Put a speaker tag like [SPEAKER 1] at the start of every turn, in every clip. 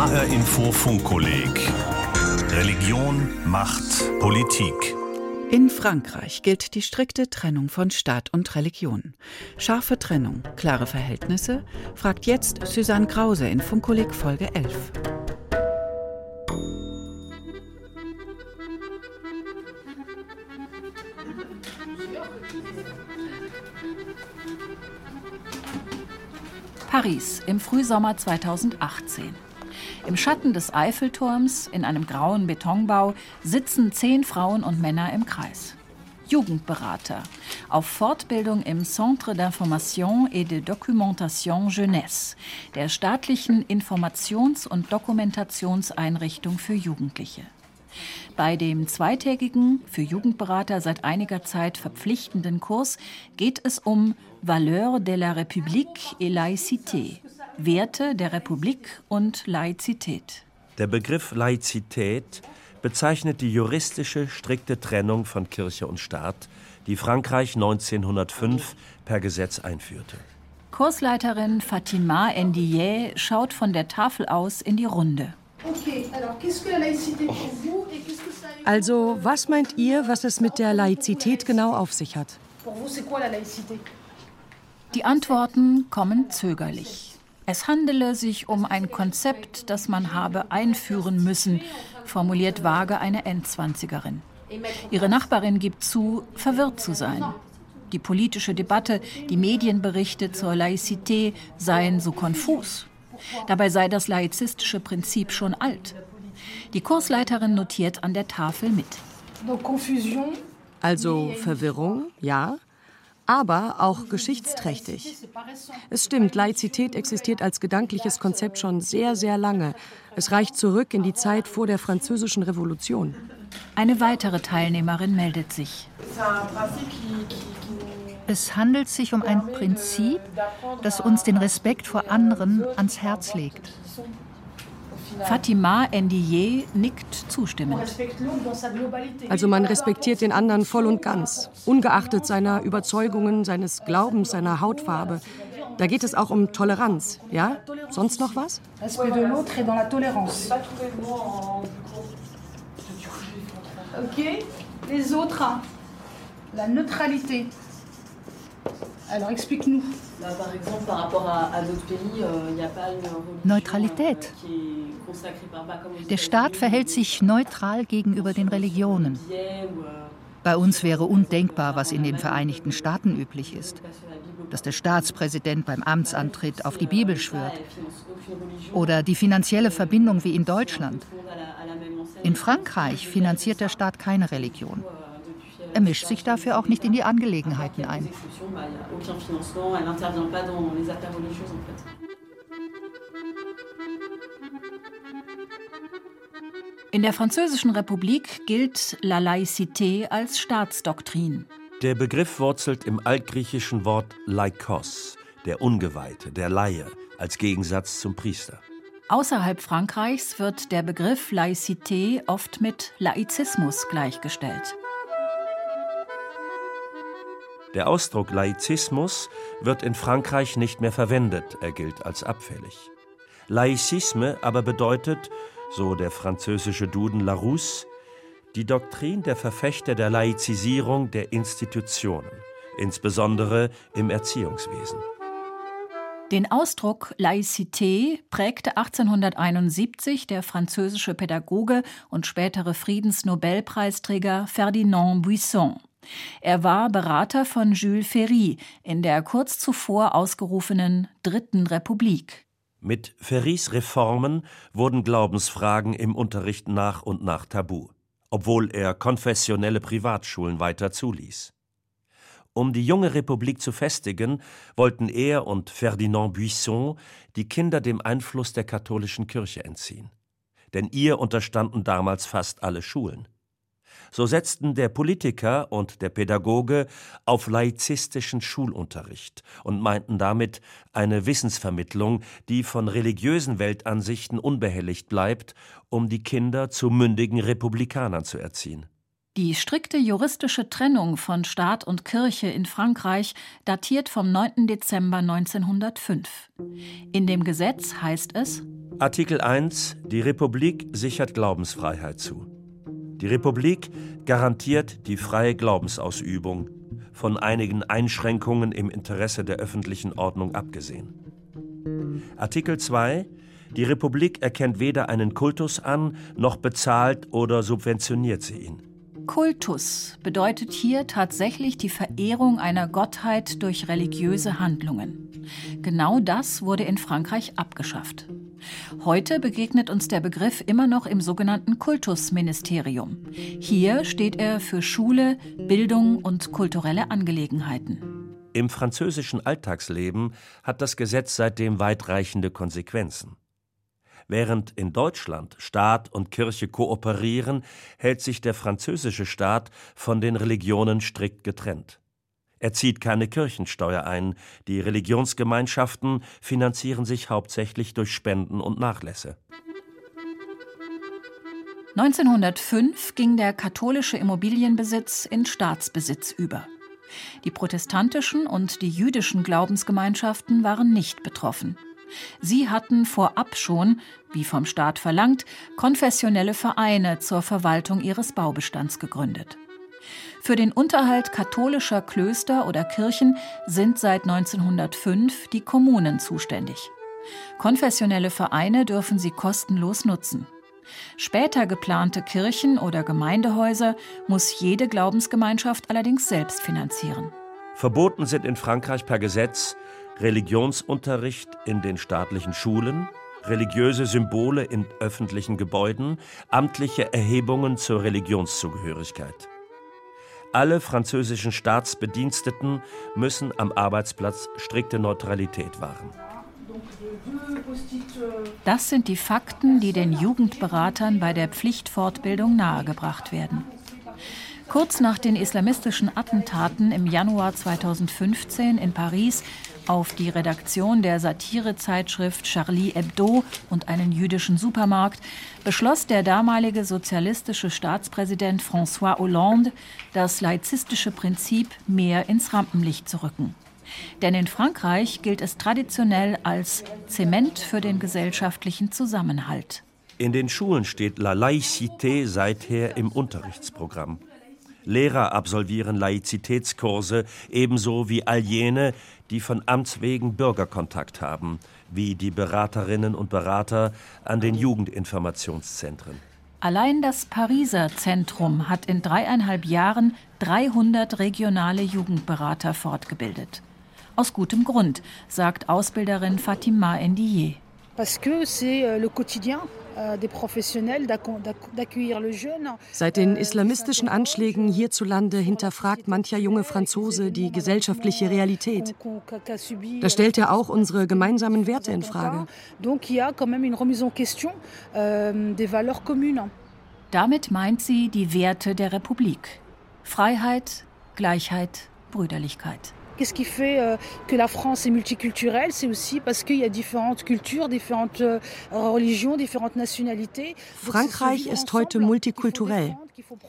[SPEAKER 1] HR Info Funkkolleg Religion, Macht, Politik.
[SPEAKER 2] In Frankreich gilt die strikte Trennung von Staat und Religion. Scharfe Trennung, klare Verhältnisse? Fragt jetzt Susanne Krause in Funkkolleg Folge 11.
[SPEAKER 3] Paris im Frühsommer 2018. Im Schatten des Eiffelturms, in einem grauen Betonbau, sitzen zehn Frauen und Männer im Kreis. Jugendberater auf Fortbildung im Centre d'Information et de Documentation Jeunesse, der staatlichen Informations- und Dokumentationseinrichtung für Jugendliche. Bei dem zweitägigen, für Jugendberater seit einiger Zeit verpflichtenden Kurs geht es um Valeurs de la République et Laïcité, Werte der Republik und Laizität.
[SPEAKER 4] Der Begriff Laizität bezeichnet die juristische strikte Trennung von Kirche und Staat, die Frankreich 1905 per Gesetz einführte.
[SPEAKER 3] Kursleiterin Fatima Ndiaye schaut von der Tafel aus in die Runde.
[SPEAKER 5] Also, was meint ihr, was es mit der Laizität genau auf sich hat?
[SPEAKER 3] Die Antworten kommen zögerlich. Es handele sich um ein Konzept, das man habe einführen müssen, formuliert vage eine Endzwanzigerin. Ihre Nachbarin gibt zu, verwirrt zu sein. Die politische Debatte, die Medienberichte zur Laizität seien so konfus. Dabei sei das laizistische Prinzip schon alt. Die Kursleiterin notiert an der Tafel mit.
[SPEAKER 5] Also Verwirrung, ja, aber auch geschichtsträchtig. Es stimmt, Laizität existiert als gedankliches Konzept schon sehr, sehr lange. Es reicht zurück in die Zeit vor der Französischen Revolution.
[SPEAKER 3] Eine weitere Teilnehmerin meldet sich.
[SPEAKER 6] Es handelt sich um ein Prinzip, das uns den Respekt vor anderen ans Herz legt.
[SPEAKER 3] Fatima Ndiaye nickt zustimmend.
[SPEAKER 5] Also man respektiert den anderen voll und ganz, ungeachtet seiner Überzeugungen, seines Glaubens, seiner Hautfarbe. Da geht es auch um Toleranz, ja? Sonst noch was?
[SPEAKER 7] Okay, les autres, la neutralité. Alors explique-nous.
[SPEAKER 6] Neutralität. Der Staat verhält sich neutral gegenüber den Religionen. Bei uns wäre undenkbar, was in den Vereinigten Staaten üblich ist, dass der Staatspräsident beim Amtsantritt auf die Bibel schwört oder die finanzielle Verbindung wie in Deutschland. In Frankreich finanziert der Staat keine Religion. Er mischt sich dafür auch nicht in die Angelegenheiten ein.
[SPEAKER 3] In der Französischen Republik gilt La Laïcité als Staatsdoktrin.
[SPEAKER 4] Der Begriff wurzelt im altgriechischen Wort Laikos, der Ungeweihte, der Laie, als Gegensatz zum Priester.
[SPEAKER 3] Außerhalb Frankreichs wird der Begriff Laïcité oft mit Laizismus gleichgestellt.
[SPEAKER 4] Der Ausdruck Laizismus wird in Frankreich nicht mehr verwendet, er gilt als abfällig. Laizisme aber bedeutet, so der französische Duden Larousse, die Doktrin der Verfechter der Laizisierung der Institutionen, insbesondere im Erziehungswesen.
[SPEAKER 3] Den Ausdruck Laïcité prägte 1871 der französische Pädagoge und spätere Friedensnobelpreisträger Ferdinand Buisson. Er war Berater von Jules Ferry in der kurz zuvor ausgerufenen Dritten Republik.
[SPEAKER 4] Mit Ferrys Reformen wurden Glaubensfragen im Unterricht nach und nach tabu, obwohl er konfessionelle Privatschulen weiter zuließ. Um die junge Republik zu festigen, wollten er und Ferdinand Buisson die Kinder dem Einfluss der katholischen Kirche entziehen. Denn ihr unterstanden damals fast alle Schulen. So setzten der Politiker und der Pädagoge auf laizistischen Schulunterricht und meinten damit eine Wissensvermittlung, die von religiösen Weltansichten unbehelligt bleibt, um die Kinder zu mündigen Republikanern zu erziehen.
[SPEAKER 3] Die strikte juristische Trennung von Staat und Kirche in Frankreich datiert vom 9. Dezember 1905. In dem Gesetz heißt es
[SPEAKER 4] Artikel 1 Die Republik sichert Glaubensfreiheit zu. Die Republik garantiert die freie Glaubensausübung, von einigen Einschränkungen im Interesse der öffentlichen Ordnung abgesehen. Artikel 2 Die Republik erkennt weder einen Kultus an, noch bezahlt oder subventioniert sie ihn.
[SPEAKER 3] Kultus bedeutet hier tatsächlich die Verehrung einer Gottheit durch religiöse Handlungen. Genau das wurde in Frankreich abgeschafft. Heute begegnet uns der Begriff immer noch im sogenannten Kultusministerium. Hier steht er für Schule, Bildung und kulturelle Angelegenheiten.
[SPEAKER 4] Im französischen Alltagsleben hat das Gesetz seitdem weitreichende Konsequenzen. Während in Deutschland Staat und Kirche kooperieren, hält sich der französische Staat von den Religionen strikt getrennt. Er zieht keine Kirchensteuer ein, die Religionsgemeinschaften finanzieren sich hauptsächlich durch Spenden und Nachlässe.
[SPEAKER 3] 1905 ging der katholische Immobilienbesitz in Staatsbesitz über. Die protestantischen und die jüdischen Glaubensgemeinschaften waren nicht betroffen. Sie hatten vorab schon, wie vom Staat verlangt, konfessionelle Vereine zur Verwaltung ihres Baubestands gegründet. Für den Unterhalt katholischer Klöster oder Kirchen sind seit 1905 die Kommunen zuständig. Konfessionelle Vereine dürfen sie kostenlos nutzen. Später geplante Kirchen oder Gemeindehäuser muss jede Glaubensgemeinschaft allerdings selbst finanzieren.
[SPEAKER 4] Verboten sind in Frankreich per Gesetz Religionsunterricht in den staatlichen Schulen, religiöse Symbole in öffentlichen Gebäuden, amtliche Erhebungen zur Religionszugehörigkeit. Alle französischen Staatsbediensteten müssen am Arbeitsplatz strikte Neutralität wahren.
[SPEAKER 3] Das sind die Fakten, die den Jugendberatern bei der Pflichtfortbildung nahegebracht werden. Kurz nach den islamistischen Attentaten im Januar 2015 in Paris auf die Redaktion der Satirezeitschrift Charlie Hebdo und einen jüdischen Supermarkt beschloss der damalige sozialistische Staatspräsident François Hollande, das laizistische Prinzip mehr ins Rampenlicht zu rücken. Denn in Frankreich gilt es traditionell als Zement für den gesellschaftlichen Zusammenhalt.
[SPEAKER 4] In den Schulen steht La Laïcité seither im Unterrichtsprogramm. Lehrer absolvieren Laizitätskurse, ebenso wie all jene, die von Amts wegen Bürgerkontakt haben, wie die Beraterinnen und Berater an den Jugendinformationszentren.
[SPEAKER 3] Allein das Pariser Zentrum hat in dreieinhalb Jahren 300 regionale Jugendberater fortgebildet. Aus gutem Grund, sagt Ausbilderin Fatima Ndiye.
[SPEAKER 7] Parce que c'est le quotidien Euh,
[SPEAKER 5] Seit den islamistischen Anschlägen hierzulande hinterfragt mancher junge Franzose die gesellschaftliche Realität. Da stellt er auch unsere gemeinsamen Werte in Frage.
[SPEAKER 3] Euh, Damit meint sie die Werte der Republik. Freiheit, Gleichheit, Brüderlichkeit.
[SPEAKER 7] Qu'est-ce qui fait euh, que la France est multiculturelle C'est aussi parce qu'il y a différentes cultures, différentes euh, religions, différentes nationalités.
[SPEAKER 5] Frankreich ist heute multikulturell.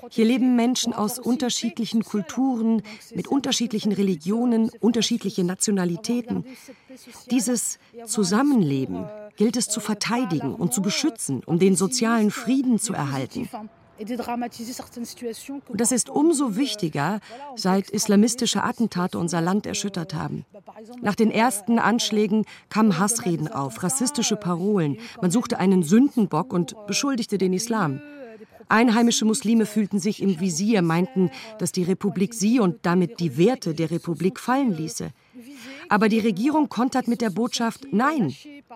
[SPEAKER 5] Hier leben Menschen aus unterschiedlichen Kulturen, mit unterschiedlichen Religionen, unterschiedliche Nationalitäten. Dieses Zusammenleben gilt es zu verteidigen und zu beschützen, um den sozialen Frieden zu erhalten. Das ist umso wichtiger, seit islamistische Attentate unser Land erschüttert haben. Nach den ersten Anschlägen kamen Hassreden auf, rassistische Parolen. Man suchte einen Sündenbock und beschuldigte den Islam. Einheimische Muslime fühlten sich im Visier, meinten, dass die Republik sie und damit die Werte der Republik fallen ließe. Aber die Regierung kontert mit der Botschaft, nein,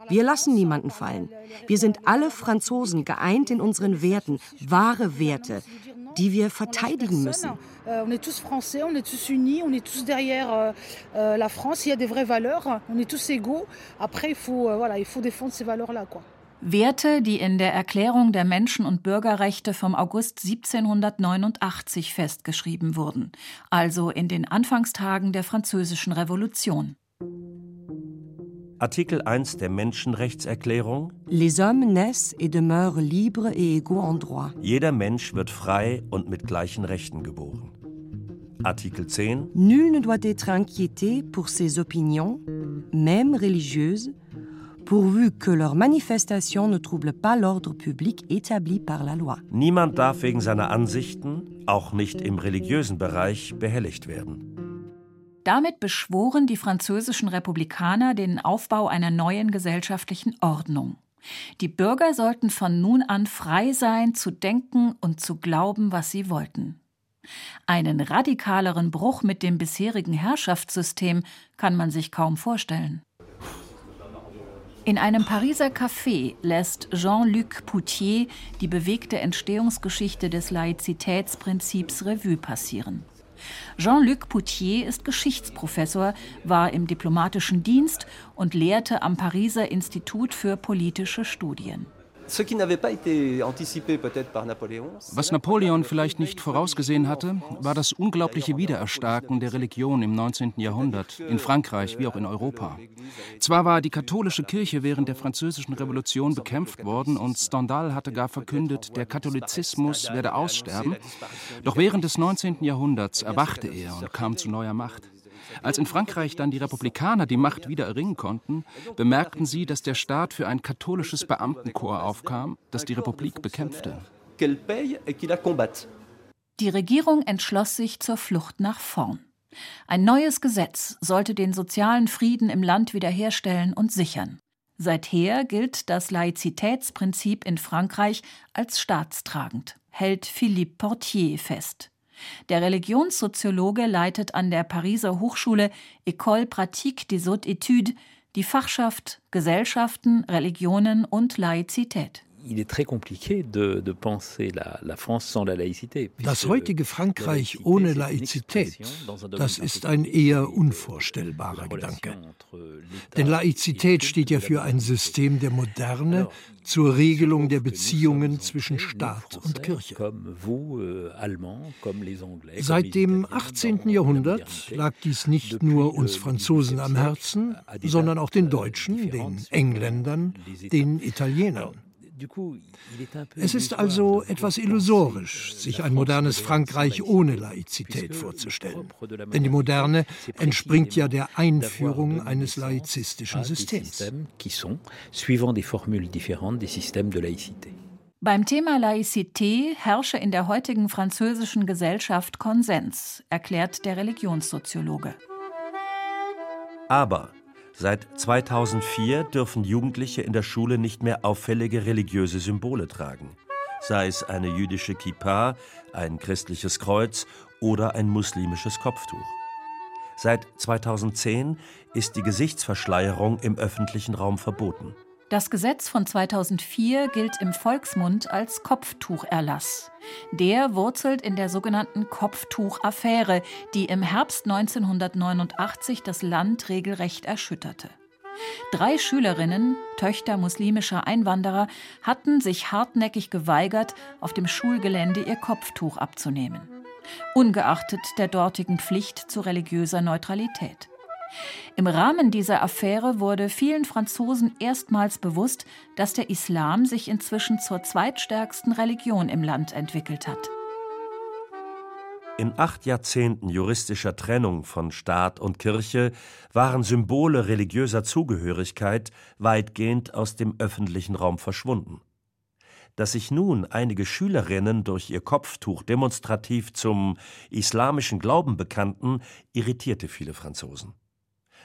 [SPEAKER 5] wir lassen niemanden fallen. Wir sind alle Franzosen geeint in unseren Werten, wahre Werte, die wir verteidigen müssen.
[SPEAKER 7] On est tous français, on est tous unis, on est tous derrière euh, euh, la France. Il y a des vraies valeurs, on est tous égaux. Après, il faut, euh, voilà, il faut défendre ces valeurs-là, quoi.
[SPEAKER 3] Werte, die in der Erklärung der Menschen- und Bürgerrechte vom August 1789 festgeschrieben wurden, also in den Anfangstagen der Französischen Revolution.
[SPEAKER 4] Artikel 1 der Menschenrechtserklärung
[SPEAKER 5] Les hommes naissent et demeurent libres et égaux en droit.
[SPEAKER 4] Jeder Mensch wird frei und mit gleichen Rechten geboren. Artikel 10
[SPEAKER 5] Nul ne doit être inquiété pour ses opinions, même religieuses, pourvu que leurs manifestations ne troublent pas l'ordre public établi par la loi.
[SPEAKER 4] Niemand darf wegen seiner Ansichten, auch nicht im religiösen Bereich, behelligt werden.
[SPEAKER 3] Damit beschworen die französischen Republikaner den Aufbau einer neuen gesellschaftlichen Ordnung. Die Bürger sollten von nun an frei sein, zu denken und zu glauben, was sie wollten. Einen radikaleren Bruch mit dem bisherigen Herrschaftssystem kann man sich kaum vorstellen. In einem Pariser Café lässt Jean-Luc Poutier die bewegte Entstehungsgeschichte des Laizitätsprinzips Revue passieren. Jean-Luc Poutier ist Geschichtsprofessor, war im diplomatischen Dienst und lehrte am Pariser Institut für politische Studien.
[SPEAKER 8] Was Napoleon vielleicht nicht vorausgesehen hatte, war das unglaubliche Wiedererstarken der Religion im 19. Jahrhundert, in Frankreich wie auch in Europa. Zwar war die katholische Kirche während der Französischen Revolution bekämpft worden und Stendhal hatte gar verkündet, der Katholizismus werde aussterben, doch während des 19. Jahrhunderts erwachte er und kam zu neuer Macht. Als in Frankreich dann die Republikaner die Macht wieder erringen konnten, bemerkten sie, dass der Staat für ein katholisches Beamtenkorps aufkam, das die Republik bekämpfte.
[SPEAKER 3] Die Regierung entschloss sich zur Flucht nach vorn. Ein neues Gesetz sollte den sozialen Frieden im Land wiederherstellen und sichern. Seither gilt das Laizitätsprinzip in Frankreich als staatstragend, hält Philippe Portier fest. Der Religionssoziologe leitet an der Pariser Hochschule École Pratique des Hautes Études die Fachschaft Gesellschaften, Religionen und Laizität.
[SPEAKER 9] Das heutige Frankreich ohne Laizität, das ist ein eher unvorstellbarer Gedanke. Denn Laizität steht ja für ein System der Moderne zur Regelung der Beziehungen zwischen Staat und Kirche. Euh, Seit dem 18. Jahrhundert lag dies nicht nur uns Franzosen am Herzen, sondern auch den Deutschen, den Engländern, den Italienern. Es ist also etwas illusorisch, sich ein modernes Frankreich ohne Laizität vorzustellen. Denn die Moderne entspringt ja der Einführung eines laizistischen Systems.
[SPEAKER 3] Beim Thema Laizité herrsche in der heutigen französischen Gesellschaft Konsens, erklärt der Religionssoziologe.
[SPEAKER 4] Aber Seit 2004 dürfen Jugendliche in der Schule nicht mehr auffällige religiöse Symbole tragen, sei es eine jüdische Kippa, ein christliches Kreuz oder ein muslimisches Kopftuch. Seit 2010 ist die Gesichtsverschleierung im öffentlichen Raum verboten.
[SPEAKER 3] Das Gesetz von 2004 gilt im Volksmund als Kopftucherlass. Der wurzelt in der sogenannten Kopftuchaffäre, die im Herbst 1989 das Land regelrecht erschütterte. Drei Schülerinnen, Töchter muslimischer Einwanderer, hatten sich hartnäckig geweigert, auf dem Schulgelände ihr Kopftuch abzunehmen. Ungeachtet der dortigen Pflicht zu religiöser Neutralität. Im Rahmen dieser Affäre wurde vielen Franzosen erstmals bewusst, dass der Islam sich inzwischen zur zweitstärksten Religion im Land entwickelt hat.
[SPEAKER 4] In acht Jahrzehnten juristischer Trennung von Staat und Kirche waren Symbole religiöser Zugehörigkeit weitgehend aus dem öffentlichen Raum verschwunden. Dass sich nun einige Schülerinnen durch ihr Kopftuch demonstrativ zum islamischen Glauben bekannten, irritierte viele Franzosen.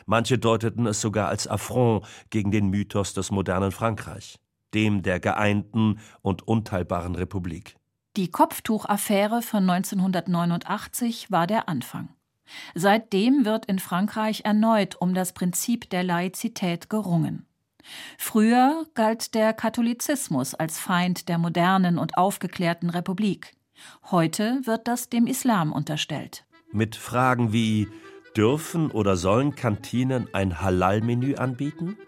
[SPEAKER 4] Manche deuteten es sogar als Affront gegen den Mythos des modernen Frankreich, dem der geeinten und unteilbaren Republik.
[SPEAKER 3] Die Kopftuchaffäre von 1989 war der Anfang. Seitdem wird in Frankreich erneut um das Prinzip der Laizität gerungen. Früher galt der Katholizismus als Feind der modernen und aufgeklärten Republik. Heute wird das dem Islam unterstellt.
[SPEAKER 4] Mit Fragen wie Dürfen oder sollen Kantinen ein Halal-Menü anbieten?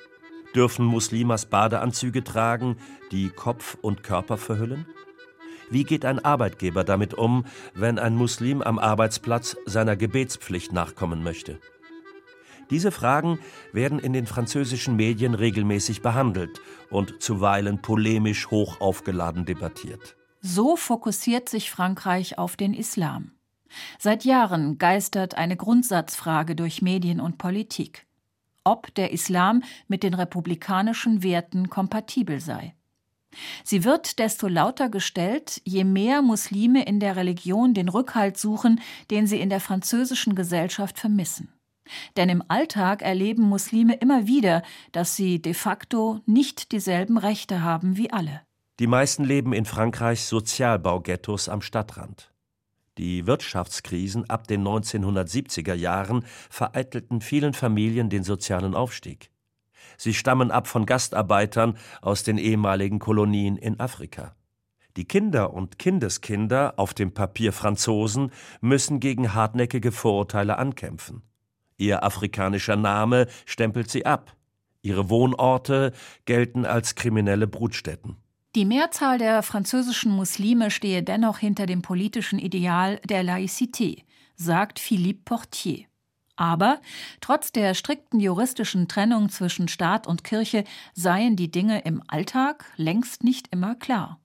[SPEAKER 4] Dürfen Muslimas Badeanzüge tragen, die Kopf und Körper verhüllen? Wie geht ein Arbeitgeber damit um, wenn ein Muslim am Arbeitsplatz seiner Gebetspflicht nachkommen möchte? Diese Fragen werden in den französischen Medien regelmäßig behandelt und zuweilen polemisch hoch aufgeladen debattiert.
[SPEAKER 3] So fokussiert sich Frankreich auf den Islam. Seit Jahren geistert eine Grundsatzfrage durch Medien und Politik. ob der Islam mit den republikanischen Werten kompatibel sei. Sie wird desto lauter gestellt, je mehr Muslime in der Religion den Rückhalt suchen, den sie in der französischen Gesellschaft vermissen. Denn im Alltag erleben Muslime immer wieder, dass sie de facto nicht dieselben Rechte haben wie alle.
[SPEAKER 4] Die meisten leben in Frankreichs Sozialbaughettos am Stadtrand. Die Wirtschaftskrisen ab den 1970er Jahren vereitelten vielen Familien den sozialen Aufstieg. Sie stammen ab von Gastarbeitern aus den ehemaligen Kolonien in Afrika. Die Kinder und Kindeskinder, auf dem Papier Franzosen, müssen gegen hartnäckige Vorurteile ankämpfen. Ihr afrikanischer Name stempelt sie ab. Ihre Wohnorte gelten als kriminelle Brutstätten.
[SPEAKER 3] Die Mehrzahl der französischen Muslime stehe dennoch hinter dem politischen Ideal der Laïcité, sagt Philippe Portier. Aber trotz der strikten juristischen Trennung zwischen Staat und Kirche seien die Dinge im Alltag längst nicht immer klar.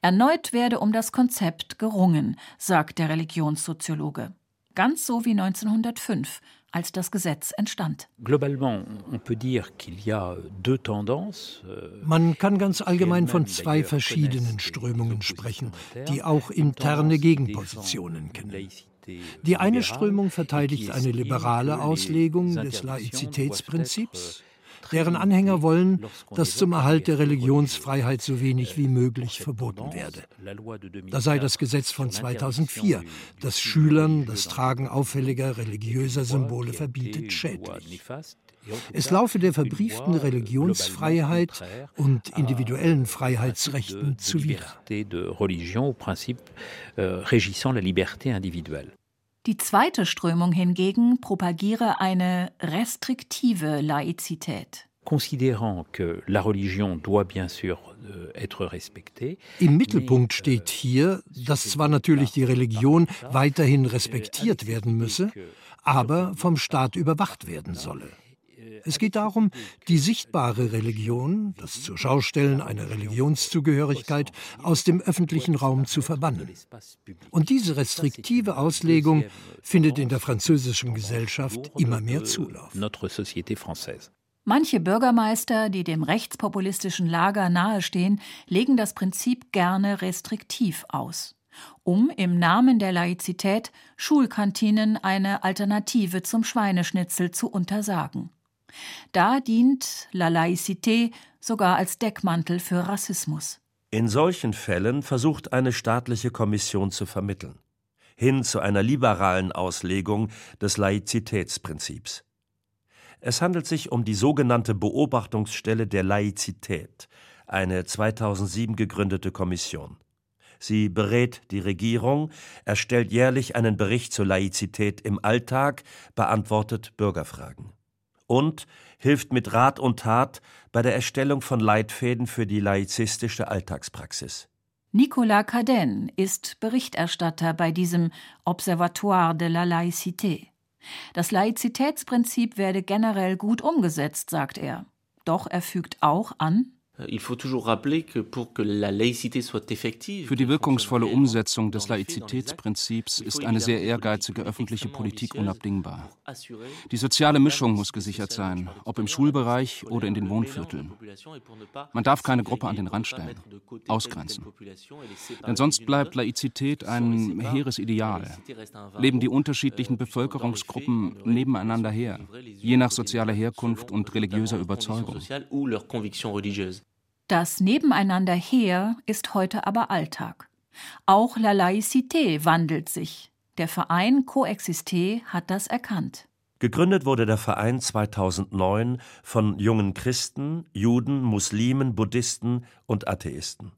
[SPEAKER 3] Erneut werde um das Konzept gerungen, sagt der Religionssoziologe. Ganz so wie 1905, als das Gesetz entstand.
[SPEAKER 9] Euh, Man kann ganz allgemein von zwei verschiedenen Strömungen sprechen, die auch interne Gegenpositionen kennen. Die eine Strömung verteidigt eine liberale Auslegung des Laizitätsprinzips, deren Anhänger wollen, dass zum Erhalt der Religionsfreiheit so wenig wie möglich verboten werde. Da sei das Gesetz von 2004, das Schülern das Tragen auffälliger religiöser Symbole verbietet, schädlich. Es laufe der verbrieften Religionsfreiheit und individuellen Freiheitsrechten zuwider.
[SPEAKER 3] Die zweite Strömung hingegen propagiere eine restriktive Laizität.
[SPEAKER 9] Euh, Im Mittelpunkt steht hier, dass zwar natürlich die Religion weiterhin respektiert werden müsse, aber vom Staat überwacht werden solle. Es geht darum, die sichtbare Religion, das zur Schaustellen einer Religionszugehörigkeit, aus dem öffentlichen Raum zu verbannen. Und diese restriktive Auslegung findet in der französischen Gesellschaft immer mehr Zulauf.
[SPEAKER 3] Manche Bürgermeister, die dem rechtspopulistischen Lager nahestehen, legen das Prinzip gerne restriktiv aus, um im Namen der Laizität Schulkantinen eine Alternative zum Schweineschnitzel zu untersagen. Da dient La Laïcité sogar als Deckmantel für Rassismus.
[SPEAKER 4] In solchen Fällen versucht eine staatliche Kommission zu vermitteln, hin zu einer liberalen Auslegung des Laizitätsprinzips. Es handelt sich um die sogenannte Beobachtungsstelle der Laizität, eine 2007 gegründete Kommission. Sie berät die Regierung, erstellt jährlich einen Bericht zur Laizität im Alltag, beantwortet Bürgerfragen und hilft mit Rat und Tat bei der Erstellung von Leitfäden für die laizistische Alltagspraxis.
[SPEAKER 3] Nicolas Cadenne ist Berichterstatter bei diesem Observatoire de la Laïcité. Das Laizitätsprinzip werde generell gut umgesetzt, sagt er. Doch er fügt auch an,
[SPEAKER 8] für die wirkungsvolle Umsetzung des Laizitätsprinzips ist eine sehr ehrgeizige öffentliche Politik unabdingbar. Die soziale Mischung muss gesichert sein, ob im Schulbereich oder in den Wohnvierteln. Man darf keine Gruppe an den Rand stellen, ausgrenzen. Denn sonst bleibt Laizität ein hehres Ideal. Leben die unterschiedlichen Bevölkerungsgruppen nebeneinander her, je nach sozialer Herkunft und religiöser Überzeugung.
[SPEAKER 3] Das Nebeneinander her ist heute aber Alltag. Auch La Laïcité wandelt sich. Der Verein Coexisté hat das erkannt.
[SPEAKER 4] Gegründet wurde der Verein 2009 von jungen Christen, Juden, Muslimen, Buddhisten und Atheisten.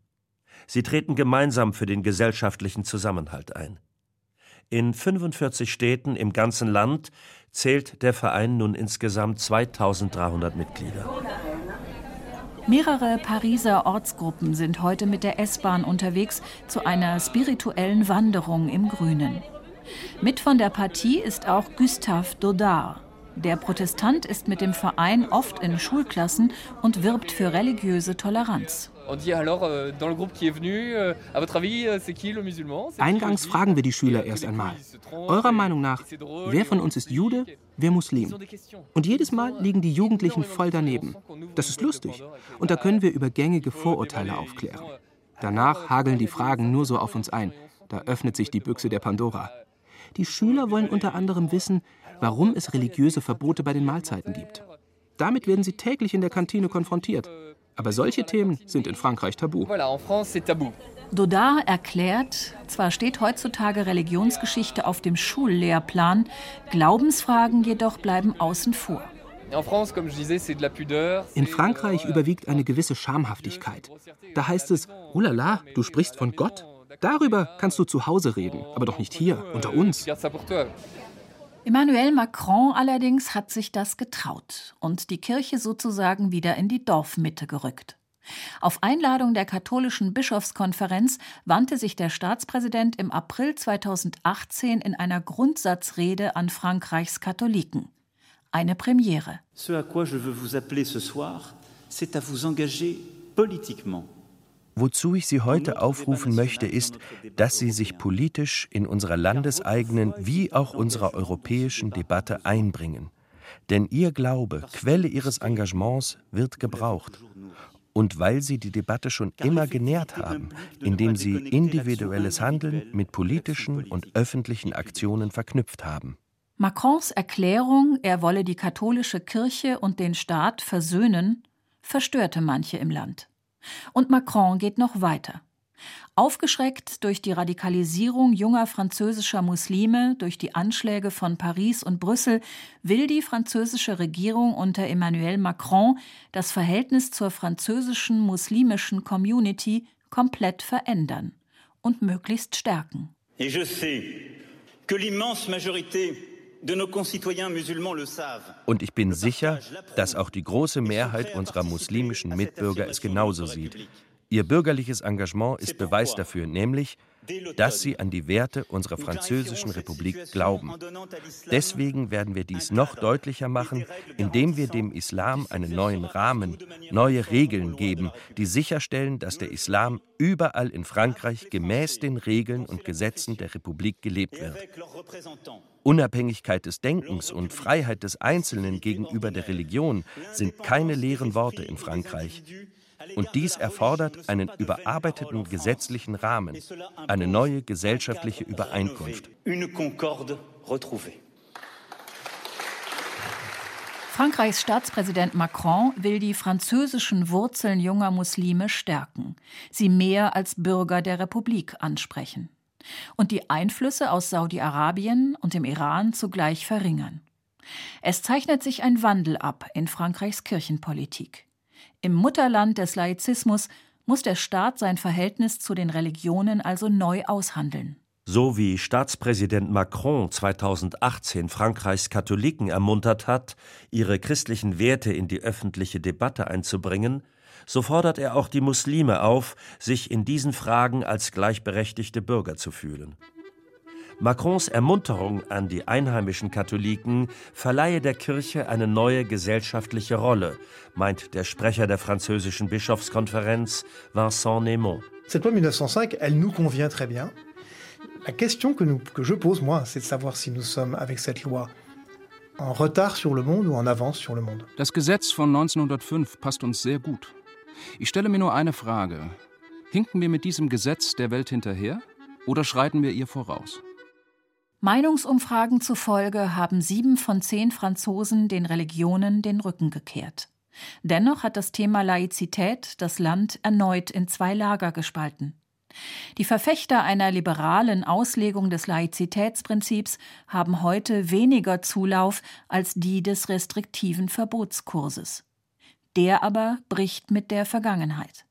[SPEAKER 4] Sie treten gemeinsam für den gesellschaftlichen Zusammenhalt ein. In 45 Städten im ganzen Land zählt der Verein nun insgesamt 2300 Mitglieder.
[SPEAKER 3] Mehrere Pariser Ortsgruppen sind heute mit der S-Bahn unterwegs zu einer spirituellen Wanderung im Grünen. Mit von der Partie ist auch Gustave Dodard. Der Protestant ist mit dem Verein oft in Schulklassen und wirbt für religiöse Toleranz.
[SPEAKER 10] Euh, euh, Eingangs fragen wir die Schüler erst einmal. Eurer Meinung nach, wer von uns ist Jude, wer Muslim? Und jedes Mal liegen die Jugendlichen voll daneben. Das ist lustig. Und da können wir über gängige Vorurteile aufklären. Danach hageln die Fragen nur so auf uns ein. Da öffnet sich die Büchse der Pandora. Die Schüler wollen unter anderem wissen, warum es religiöse Verbote bei den Mahlzeiten gibt. Damit werden sie täglich in der Kantine konfrontiert. Aber solche Themen sind in Frankreich tabu.
[SPEAKER 3] Dodard erklärt, zwar steht heutzutage Religionsgeschichte auf dem Schullehrplan, Glaubensfragen jedoch bleiben außen vor.
[SPEAKER 10] In Frankreich überwiegt eine gewisse Schamhaftigkeit. Da heißt es, oh la la, du sprichst von Gott? Darüber kannst du zu Hause reden, aber doch nicht hier, unter uns.
[SPEAKER 3] Emmanuel Macron allerdings hat sich das getraut und die Kirche sozusagen wieder in die Dorfmitte gerückt. Auf Einladung der katholischen Bischofskonferenz wandte sich der Staatspräsident im April 2018 in einer Grundsatzrede an Frankreichs Katholiken. Eine Premiere. Ce à quoi je veux vous appeler ce soir, c'est à vous engager
[SPEAKER 11] politiquement Wozu ich Sie heute aufrufen möchte, ist, dass Sie sich politisch in unserer landeseigenen wie auch unserer europäischen Debatte einbringen. Denn Ihr Glaube, Quelle Ihres Engagements, wird gebraucht. Und weil Sie die Debatte schon immer genährt haben, indem Sie individuelles Handeln mit politischen und öffentlichen Aktionen verknüpft haben.
[SPEAKER 3] Macrons Erklärung, er wolle die katholische Kirche und den Staat versöhnen, verstörte manche im Land. Und Macron geht noch weiter. Aufgeschreckt durch die Radikalisierung junger französischer Muslime, durch die Anschläge von Paris und Brüssel, will die französische Regierung unter Emmanuel Macron das Verhältnis zur französischen muslimischen Community komplett verändern und möglichst stärken. Et je sais que l'immense
[SPEAKER 11] und ich bin sicher, dass auch die große Mehrheit unserer muslimischen Mitbürger es genauso sieht. Ihr bürgerliches Engagement ist Beweis dafür, nämlich, dass sie an die Werte unserer französischen Republik glauben. Deswegen werden wir dies noch deutlicher machen, indem wir dem Islam einen neuen Rahmen, neue Regeln geben, die sicherstellen, dass der Islam überall in Frankreich gemäß den Regeln und Gesetzen der Republik gelebt wird. Unabhängigkeit des Denkens und Freiheit des Einzelnen gegenüber der Religion sind keine leeren Worte in Frankreich. Und dies erfordert einen überarbeiteten gesetzlichen Rahmen, eine neue gesellschaftliche Übereinkunft.
[SPEAKER 3] Frankreichs Staatspräsident Macron will die französischen Wurzeln junger Muslime stärken, sie mehr als Bürger der Republik ansprechen und die Einflüsse aus Saudi-Arabien und dem Iran zugleich verringern. Es zeichnet sich ein Wandel ab in Frankreichs Kirchenpolitik. Im Mutterland des Laizismus muss der Staat sein Verhältnis zu den Religionen also neu aushandeln.
[SPEAKER 4] So wie Staatspräsident Macron 2018 Frankreichs Katholiken ermuntert hat, ihre christlichen Werte in die öffentliche Debatte einzubringen, so fordert er auch die Muslime auf, sich in diesen Fragen als gleichberechtigte Bürger zu fühlen. Macrons Ermunterung an die einheimischen Katholiken verleihe der Kirche eine neue gesellschaftliche Rolle, meint der Sprecher der französischen Bischofskonferenz, Vincent Némon.
[SPEAKER 12] Cette loi 1905, elle nous convient très bien. La question que, nous, que je pose, moi, c'est de savoir si nous sommes, avec cette loi, en retard sur le monde ou en avance sur le monde.
[SPEAKER 8] Das Gesetz von 1905 passt uns sehr gut. Ich stelle mir nur eine Frage. Hinken wir mit diesem Gesetz der Welt hinterher oder schreiten wir ihr voraus?
[SPEAKER 3] Meinungsumfragen zufolge haben sieben von zehn Franzosen den Religionen den Rücken gekehrt. Dennoch hat das Thema Laizität das Land erneut in zwei Lager gespalten. Die Verfechter einer liberalen Auslegung des Laizitätsprinzips haben heute weniger Zulauf als die des restriktiven Verbotskurses. Der aber bricht mit der Vergangenheit.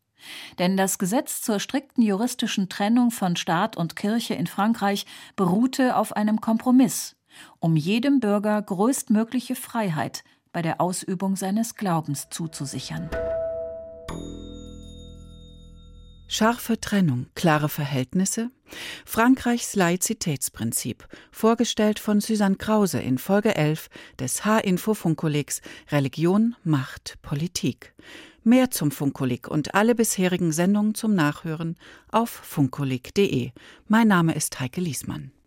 [SPEAKER 3] Denn das Gesetz zur strikten juristischen Trennung von Staat und Kirche in Frankreich beruhte auf einem Kompromiss, um jedem Bürger größtmögliche Freiheit bei der Ausübung seines Glaubens zuzusichern.
[SPEAKER 2] Scharfe Trennung, klare Verhältnisse? Frankreichs Laizitätsprinzip, vorgestellt von Susanne Krause in Folge 11 des H-Info-Funkkollegs Religion, Macht, Politik. Mehr zum Funkkolleg und alle bisherigen Sendungen zum Nachhören auf funkkolleg.de. Mein Name ist Heike Liesmann.